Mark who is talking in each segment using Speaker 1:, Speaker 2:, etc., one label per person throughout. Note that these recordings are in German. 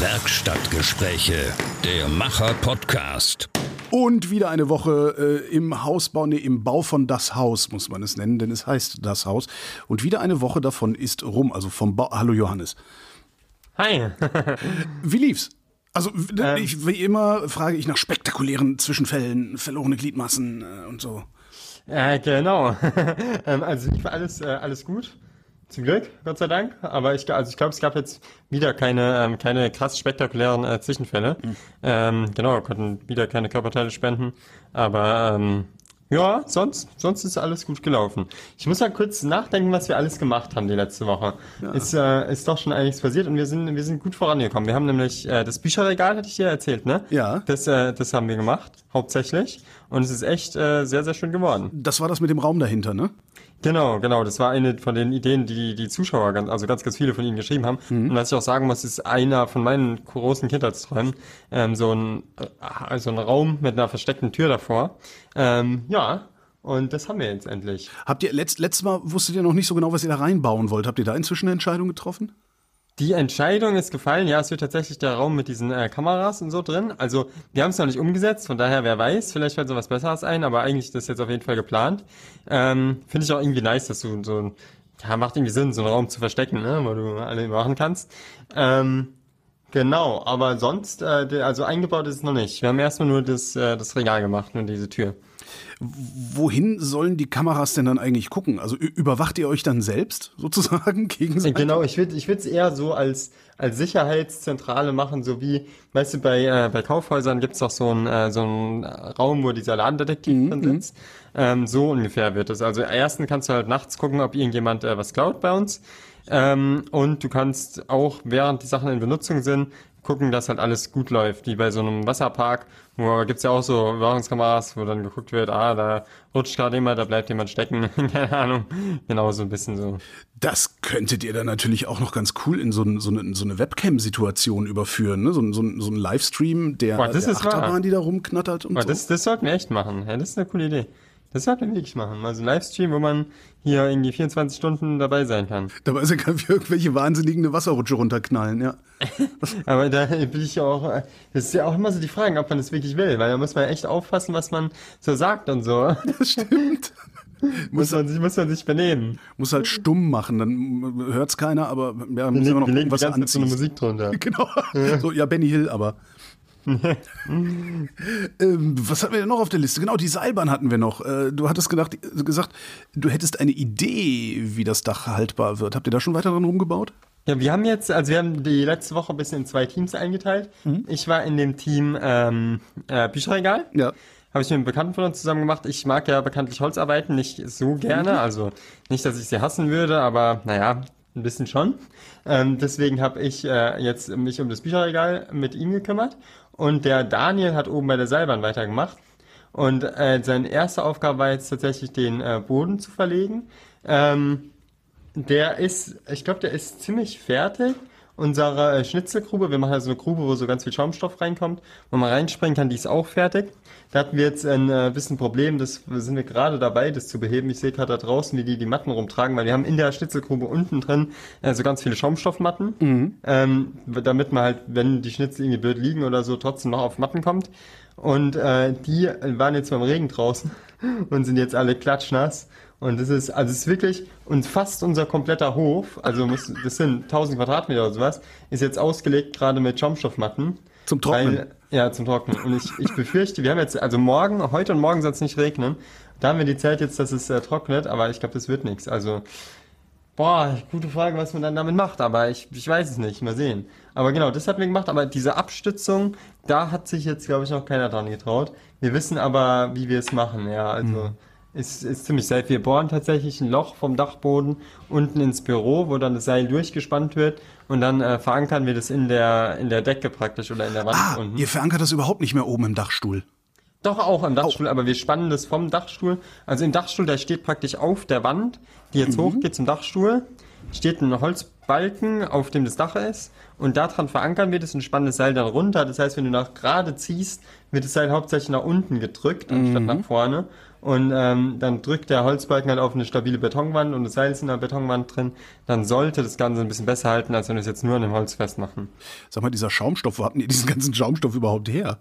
Speaker 1: Werkstattgespräche, der Macher-Podcast.
Speaker 2: Und wieder eine Woche äh, im Hausbau, nee, im Bau von das Haus, muss man es nennen, denn es heißt das Haus. Und wieder eine Woche davon ist rum, also vom Bau. Hallo Johannes.
Speaker 3: Hi.
Speaker 2: Wie lief's? Also, ähm, ich, wie immer frage ich nach spektakulären Zwischenfällen, verlorene Gliedmassen äh, und so.
Speaker 3: Äh, genau. ähm, also lief alles, äh, alles gut. Zum Glück, Gott sei Dank. Aber ich, also ich glaube, es gab jetzt wieder keine, ähm, keine krass spektakulären äh, Zwischenfälle. Mhm. Ähm, genau, konnten wieder keine Körperteile spenden. Aber ähm, ja, sonst, sonst ist alles gut gelaufen. Ich muss mal kurz nachdenken, was wir alles gemacht haben die letzte Woche. Ja. Ist, äh, ist doch schon einiges passiert und wir sind, wir sind gut vorangekommen. Wir haben nämlich äh, das Bücherregal, hatte ich dir erzählt, ne?
Speaker 2: Ja.
Speaker 3: Das, äh, das haben wir gemacht, hauptsächlich. Und es ist echt äh, sehr, sehr schön geworden.
Speaker 2: Das war das mit dem Raum dahinter, ne?
Speaker 3: Genau, genau. Das war eine von den Ideen, die die Zuschauer, ganz, also ganz, ganz viele von ihnen geschrieben haben. Mhm. Und was ich auch sagen muss, ist einer von meinen großen Kindheitsträumen, ähm, so ein, äh, so ein Raum mit einer versteckten Tür davor. Ähm, ja, und das haben wir jetzt endlich.
Speaker 2: Habt ihr, letzt, letztes Mal wusstet ihr noch nicht so genau, was ihr da reinbauen wollt. Habt ihr da inzwischen eine Entscheidung getroffen?
Speaker 3: Die Entscheidung ist gefallen, ja, es wird tatsächlich der Raum mit diesen äh, Kameras und so drin. Also wir haben es noch nicht umgesetzt, von daher wer weiß, vielleicht fällt so was Besseres ein, aber eigentlich ist das jetzt auf jeden Fall geplant. Ähm, Finde ich auch irgendwie nice, dass du so ein, ja, macht irgendwie Sinn, so einen Raum zu verstecken, ne, wo du alle machen kannst. Ähm, genau, aber sonst, äh, also eingebaut ist es noch nicht. Wir haben erstmal nur das, äh, das Regal gemacht, nur diese Tür.
Speaker 2: Wohin sollen die Kameras denn dann eigentlich gucken? Also überwacht ihr euch dann selbst sozusagen gegenseitig?
Speaker 3: Genau, ich würde ich es eher so als als Sicherheitszentrale machen, so wie, weißt du, bei äh, bei Kaufhäusern gibt's doch so einen äh, so einen Raum, wo dieser Ladendetektiv mhm. drin sitzt. Ähm, so ungefähr wird es. Also ersten kannst du halt nachts gucken, ob irgendjemand äh, was klaut bei uns. Ähm, und du kannst auch, während die Sachen in Benutzung sind, gucken, dass halt alles gut läuft, wie bei so einem Wasserpark, wo gibt's ja auch so Überwachungskameras, wo dann geguckt wird, ah, da rutscht gerade jemand, da bleibt jemand stecken, keine Ahnung, genau so ein bisschen so.
Speaker 2: Das könntet ihr dann natürlich auch noch ganz cool in so, so eine, so eine Webcam-Situation überführen, ne? so, so, so ein Livestream der,
Speaker 3: Boah, das
Speaker 2: der
Speaker 3: ist Achterbahn,
Speaker 2: wahr. die da rumknattert und
Speaker 3: Boah,
Speaker 2: so.
Speaker 3: Das, das sollten wir echt machen, ja, das ist eine coole Idee. Das sollten wir wirklich machen. Also ein Livestream, wo man hier irgendwie 24 Stunden dabei sein kann.
Speaker 2: Dabei sein kann für irgendwelche wahnsinnigen eine Wasserrutsche runterknallen, ja.
Speaker 3: Aber da bin ich ja auch, das ist ja auch immer so die Frage, ob man das wirklich will, weil da muss man echt aufpassen, was man so sagt und so.
Speaker 2: Das stimmt.
Speaker 3: muss, man sich, muss man sich benehmen.
Speaker 2: Muss halt stumm machen, dann hört's keiner, aber ja,
Speaker 3: muss
Speaker 2: immer
Speaker 3: noch was anziehst. so eine Musik drunter.
Speaker 2: Genau. So, ja, Benny Hill, aber. ähm, was hatten wir denn noch auf der Liste? Genau, die Seilbahn hatten wir noch. Äh, du hattest gedacht, gesagt, du hättest eine Idee, wie das Dach haltbar wird. Habt ihr da schon weiter dran rumgebaut?
Speaker 3: Ja, wir haben jetzt, also wir haben die letzte Woche ein bisschen in zwei Teams eingeteilt. Mhm. Ich war in dem Team ähm, äh, Bücherregal.
Speaker 2: Ja.
Speaker 3: Habe ich mit einem Bekannten von uns zusammen gemacht. Ich mag ja bekanntlich Holzarbeiten nicht so gerne. Mhm. Also nicht, dass ich sie hassen würde, aber naja, ein bisschen schon. Ähm, deswegen habe ich äh, jetzt mich um das Bücherregal mit ihm gekümmert. Und der Daniel hat oben bei der Seilbahn weitergemacht. Und äh, seine erste Aufgabe war jetzt tatsächlich den äh, Boden zu verlegen. Ähm, der ist, ich glaube, der ist ziemlich fertig. Unsere äh, Schnitzelgrube, wir machen also eine Grube, wo so ganz viel Schaumstoff reinkommt, wo man reinspringen kann, die ist auch fertig. Da hatten wir jetzt ein äh, bisschen Problem, das sind wir gerade dabei, das zu beheben. Ich sehe gerade da draußen, wie die die Matten rumtragen, weil wir haben in der Schnitzelgrube unten drin äh, so ganz viele Schaumstoffmatten, mhm. ähm, damit man halt, wenn die Schnitzel irgendwie blöd liegen oder so, trotzdem noch auf Matten kommt. Und äh, die waren jetzt beim Regen draußen und sind jetzt alle klatschnass. Und das ist, also es ist wirklich, und fast unser kompletter Hof, also muss, das sind 1000 Quadratmeter oder sowas, ist jetzt ausgelegt gerade mit Schaumstoffmatten.
Speaker 2: Zum Trocknen? Weil,
Speaker 3: ja, zum Trocknen. Und ich, ich befürchte, wir haben jetzt, also morgen, heute und morgen soll es nicht regnen. Da haben wir die Zeit jetzt, dass es äh, trocknet, aber ich glaube, das wird nichts. Also, boah, gute Frage, was man dann damit macht, aber ich, ich weiß es nicht, mal sehen. Aber genau, das hatten wir gemacht, aber diese Abstützung, da hat sich jetzt, glaube ich, noch keiner dran getraut. Wir wissen aber, wie wir es machen, ja, also. Mhm ist, ist ziemlich safe. Wir bohren tatsächlich ein Loch vom Dachboden unten ins Büro, wo dann das Seil durchgespannt wird und dann äh, verankern wir das in der, in der Decke praktisch oder in der Wand
Speaker 2: ah,
Speaker 3: unten.
Speaker 2: Ihr verankert das überhaupt nicht mehr oben im Dachstuhl.
Speaker 3: Doch auch im Dachstuhl, oh. aber wir spannen das vom Dachstuhl. Also im Dachstuhl, der steht praktisch auf der Wand, die jetzt mhm. hochgeht zum Dachstuhl, steht ein Holzbalken, auf dem das Dach ist und daran verankern wir das und spannen das Seil dann runter. Das heißt, wenn du nach gerade ziehst, wird das Seil hauptsächlich nach unten gedrückt, anstatt mhm. nach vorne. und ähm, dann drückt der Holzbalken halt auf eine stabile Betonwand und das Seil ist in der Betonwand drin, dann sollte das Ganze ein bisschen besser halten, als wenn wir es jetzt nur an dem Holz festmachen.
Speaker 2: Sag mal, dieser Schaumstoff, wo habt ihr diesen ganzen Schaumstoff überhaupt her?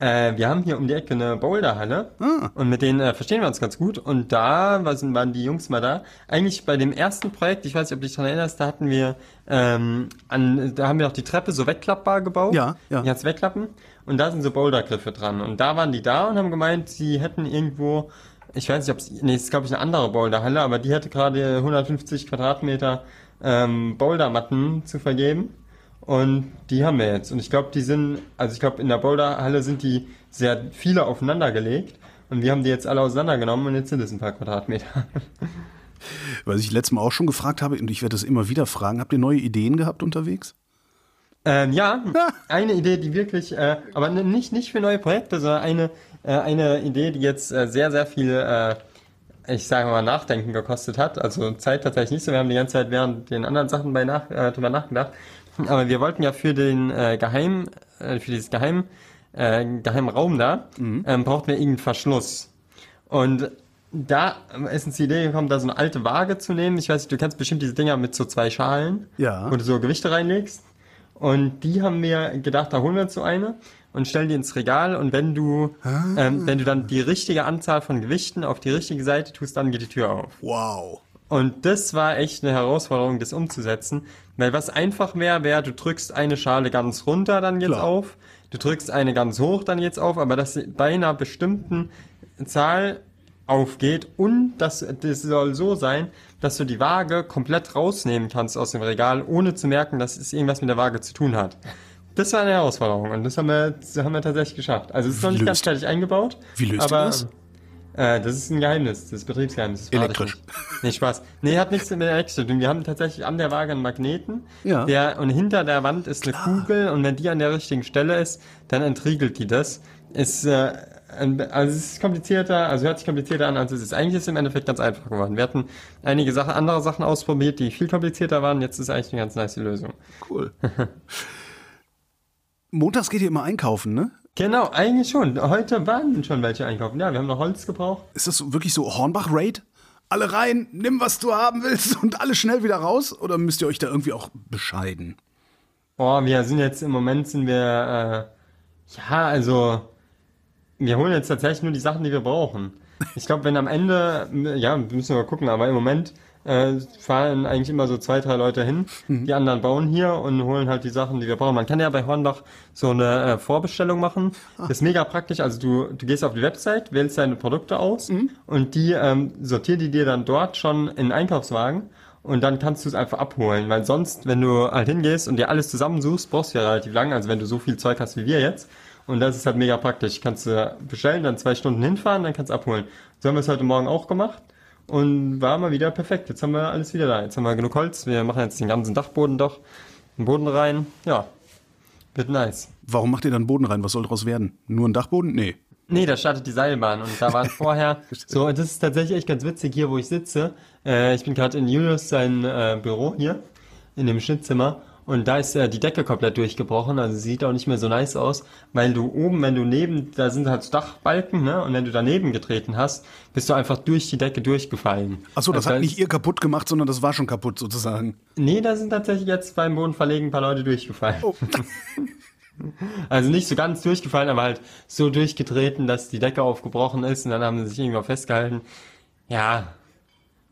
Speaker 3: Äh, wir haben hier um die Ecke eine Boulderhalle
Speaker 2: Ah.
Speaker 3: und mit denen äh, verstehen wir uns ganz gut. Und da was, waren die Jungs mal da. Eigentlich bei dem ersten Projekt, ich weiß nicht, ob du dich daran erinnerst, da hatten wir, ähm, an, da haben wir auch die Treppe so wegklappbar gebaut.
Speaker 2: Ja, ja.
Speaker 3: Die kannst wegklappen. Und da sind so Bouldergriffe dran. Und da waren die da und haben gemeint, sie hätten irgendwo, ich weiß nicht, ob es, nee, es ist glaube ich eine andere Boulderhalle, aber die hätte gerade 150 Quadratmeter ähm, Bouldermatten zu vergeben. Und die haben wir jetzt. Und ich glaube, die sind, also ich glaube, in der Boulderhalle sind die sehr viele aufeinander gelegt. Und wir haben die jetzt alle auseinandergenommen und jetzt sind es ein paar Quadratmeter.
Speaker 2: Was ich letztes Mal auch schon gefragt habe, und ich werde das immer wieder fragen, habt ihr neue Ideen gehabt unterwegs?
Speaker 3: Ähm, ja, eine Idee, die wirklich, äh, aber nicht, nicht für neue Projekte, sondern eine, äh, eine Idee, die jetzt äh, sehr, sehr viel, äh, ich sage mal, Nachdenken gekostet hat. Also Zeit tatsächlich nicht so. Wir haben die ganze Zeit während den anderen Sachen bei nach, äh, drüber nachgedacht. Aber wir wollten ja für den äh, Geheim, äh, für dieses Geheim, äh, geheimen Raum da, ähm, brauchten wir irgendeinen Verschluss. Und da ist uns die Idee gekommen, da so eine alte Waage zu nehmen. Ich weiß nicht, du kennst bestimmt diese Dinger mit so zwei Schalen,
Speaker 2: Ja.
Speaker 3: wo du so Gewichte reinlegst. Und die haben wir gedacht, da holen wir uns so eine und stellen die ins Regal. Und wenn du, ähm, wenn du dann die richtige Anzahl von Gewichten auf die richtige Seite tust, dann geht die Tür auf.
Speaker 2: Wow.
Speaker 3: Und das war echt eine Herausforderung, das umzusetzen. Weil was einfach wäre, wäre, du drückst eine Schale ganz runter, dann geht's
Speaker 2: Klar.
Speaker 3: auf. Du drückst eine ganz hoch, dann geht's auf. Aber dass sie bei einer bestimmten Zahl aufgeht und das, das soll so sein, dass du die Waage komplett rausnehmen kannst aus dem Regal, ohne zu merken, dass es irgendwas mit der Waage zu tun hat. Das war eine Herausforderung und das haben wir, das haben wir tatsächlich geschafft. Also es ist noch nicht ganz
Speaker 2: löst-
Speaker 3: fertig eingebaut.
Speaker 2: Wie löst
Speaker 3: aber,
Speaker 2: das?
Speaker 3: Äh, das ist ein Geheimnis, das ist Betriebsgeheimnis. das
Speaker 2: Elektrisch.
Speaker 3: nicht. Nee, Spaß. Nee, hat nichts mit elektrisch zu tun. Wir haben tatsächlich an der Waage einen Magneten.
Speaker 2: Ja.
Speaker 3: Der, und hinter der Wand ist eine Kugel und wenn die an der richtigen Stelle ist, dann entriegelt die das. Ist, äh, also es ist komplizierter, also hört sich komplizierter an, als es ist. Eigentlich ist es im Endeffekt ganz einfach geworden. Wir hatten einige Sachen, andere Sachen ausprobiert, die viel komplizierter waren. Jetzt ist eigentlich eine ganz nice Lösung.
Speaker 2: Cool. Montags geht ihr immer einkaufen, ne?
Speaker 3: Genau, eigentlich schon. Heute waren schon welche einkaufen. Ja, wir haben noch Holz gebraucht.
Speaker 2: Ist das wirklich so Hornbach-Raid? Alle rein, nimm, was du haben willst und alle schnell wieder raus? Oder müsst ihr euch da irgendwie auch bescheiden?
Speaker 3: Boah, wir sind jetzt im Moment sind wir, äh, ja, also, wir holen jetzt tatsächlich nur die Sachen, die wir brauchen. Ich glaube, wenn am Ende, ja, müssen wir mal gucken, aber im Moment äh, fahren eigentlich immer so zwei, drei Leute hin. Die anderen bauen hier und holen halt die Sachen, die wir brauchen. Man kann ja bei Hornbach so eine äh, Vorbestellung machen. Das ist mega praktisch. Also du, du gehst auf die Website, wählst deine Produkte aus und die ähm, sortieren die dir dann dort schon in Einkaufswagen. Und dann kannst du es einfach abholen, weil sonst, wenn du halt hingehst und dir alles zusammensuchst, brauchst du ja relativ lange, also wenn du so viel Zeug hast wie wir jetzt. Und das ist halt mega praktisch. Kannst du bestellen, dann zwei Stunden hinfahren, dann kannst du abholen. So haben wir es heute Morgen auch gemacht und war mal wieder perfekt. Jetzt haben wir alles wieder da. Jetzt haben wir genug Holz. Wir machen jetzt den ganzen Dachboden doch, den Boden rein. Ja, wird nice.
Speaker 2: Warum macht ihr dann Boden rein? Was soll daraus werden? Nur ein Dachboden? Nee.
Speaker 3: Nee, da startet die Seilbahn und da waren vorher so, und das ist tatsächlich echt ganz witzig hier, wo ich sitze. Äh, ich bin gerade in Julius sein äh, Büro hier, in dem Schnittzimmer. Und da ist äh, die Decke komplett durchgebrochen, also sieht auch nicht mehr so nice aus, weil du oben, wenn du neben, da sind halt Dachbalken, ne? Und wenn du daneben getreten hast, bist du einfach durch die Decke durchgefallen.
Speaker 2: Achso, das
Speaker 3: Also
Speaker 2: hat nicht ihr kaputt gemacht, sondern das war schon kaputt sozusagen.
Speaker 3: Nee, da sind tatsächlich jetzt beim Bodenverlegen ein paar Leute durchgefallen.
Speaker 2: Oh.
Speaker 3: Also nicht so ganz durchgefallen, aber halt so durchgetreten, dass die Decke aufgebrochen ist und dann haben sie sich irgendwo festgehalten. Ja,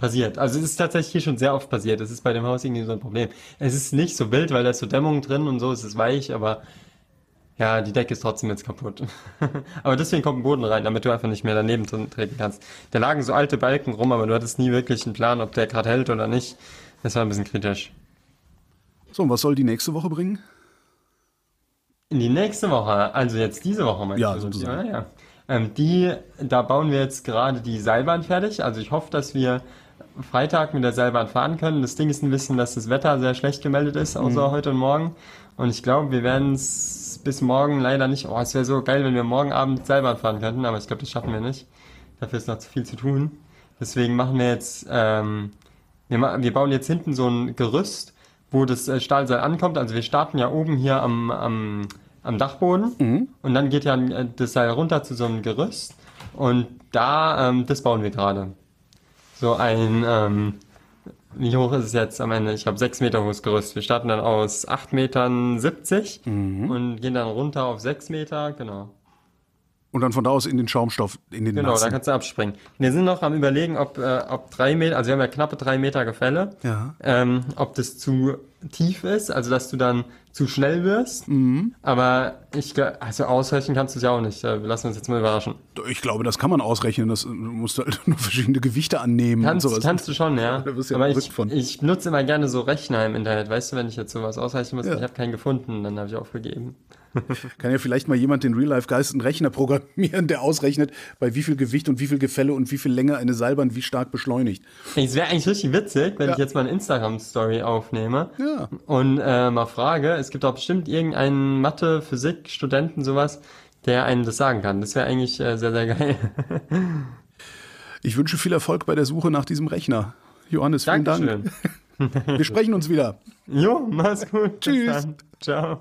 Speaker 3: passiert. Also es ist tatsächlich hier schon sehr oft passiert. Es ist bei dem Haus irgendwie so ein Problem. Es ist nicht so wild, weil da ist so Dämmung drin und so, es ist weich, aber ja, die Decke ist trotzdem jetzt kaputt. aber deswegen kommt ein Boden rein, damit du einfach nicht mehr daneben treten kannst. Da lagen so alte Balken rum, aber du hattest nie wirklich einen Plan, ob der gerade hält oder nicht. Das war ein bisschen kritisch.
Speaker 2: So, und was soll die nächste Woche bringen?
Speaker 3: In die nächste Woche, also jetzt diese Woche meinst
Speaker 2: Ja,
Speaker 3: du?
Speaker 2: sozusagen.
Speaker 3: Ja, ja. Ähm, die, da bauen wir jetzt gerade die Seilbahn fertig. Also ich hoffe, dass wir Freitag mit der Seilbahn fahren können. Das Ding ist ein bisschen, dass das Wetter sehr schlecht gemeldet ist, außer
Speaker 2: Mhm.
Speaker 3: heute und morgen. Und ich glaube, wir werden es bis morgen leider nicht. Oh, es wäre so geil, wenn wir morgen Abend Seilbahn fahren könnten, aber ich glaube, das schaffen wir nicht. Dafür ist noch zu viel zu tun. Deswegen machen wir jetzt, ähm, wir, wir bauen jetzt hinten so ein Gerüst, wo das äh, Stahlseil ankommt. Also wir starten ja oben hier am, am, am Dachboden und dann geht ja äh, das Seil runter zu so einem Gerüst Und da, ähm, das bauen wir gerade. So ein, ähm, wie hoch ist es jetzt am Ende? Ich glaube, 6 Meter hohes Gerüst. Wir starten dann aus 8 Metern 70 und gehen dann runter auf 6 Meter, genau.
Speaker 2: Und dann von da aus in den Schaumstoff, in den
Speaker 3: Genau,
Speaker 2: nassen.
Speaker 3: da kannst du abspringen. Wir sind noch am überlegen, ob, äh, ob drei Meter, also wir haben ja knappe drei Meter Gefälle,
Speaker 2: Ja.
Speaker 3: ähm, ob das zu tief ist, also dass du dann zu schnell wirst.
Speaker 2: Mhm.
Speaker 3: Aber ich, also ausrechnen kannst du es ja auch nicht. Wir lassen uns jetzt mal überraschen.
Speaker 2: Ich glaube, das kann man ausrechnen. Das, du musst halt nur verschiedene Gewichte annehmen
Speaker 3: Kannst,
Speaker 2: und sowas.
Speaker 3: kannst du schon, ja.
Speaker 2: Da wirst du ja
Speaker 3: Aber ich,
Speaker 2: von.
Speaker 3: ich nutze immer gerne so Rechner im Internet. Weißt du, wenn ich jetzt sowas ausrechnen muss,
Speaker 2: Ja.
Speaker 3: ich habe keinen gefunden, dann habe ich aufgegeben.
Speaker 2: Kann ja vielleicht mal jemand den Real-Life-Geist einen Rechner programmieren, der ausrechnet, bei wie viel Gewicht und wie viel Gefälle und wie viel Länge eine Seilbahn wie stark beschleunigt.
Speaker 3: Es wäre eigentlich richtig witzig, wenn
Speaker 2: Ja.
Speaker 3: ich jetzt mal eine Instagram-Story aufnehme
Speaker 2: Ja.
Speaker 3: und äh, mal frage, es gibt auch bestimmt irgendeinen Mathe, Physik, Studenten, sowas, der einem das sagen kann. Das wäre eigentlich äh, sehr, sehr geil.
Speaker 2: Ich wünsche viel Erfolg bei der Suche nach diesem Rechner. Johannes, vielen
Speaker 3: Dankeschön.
Speaker 2: Dank. Wir sprechen uns wieder.
Speaker 3: Jo, mach's gut.
Speaker 2: Tschüss.
Speaker 3: Ciao.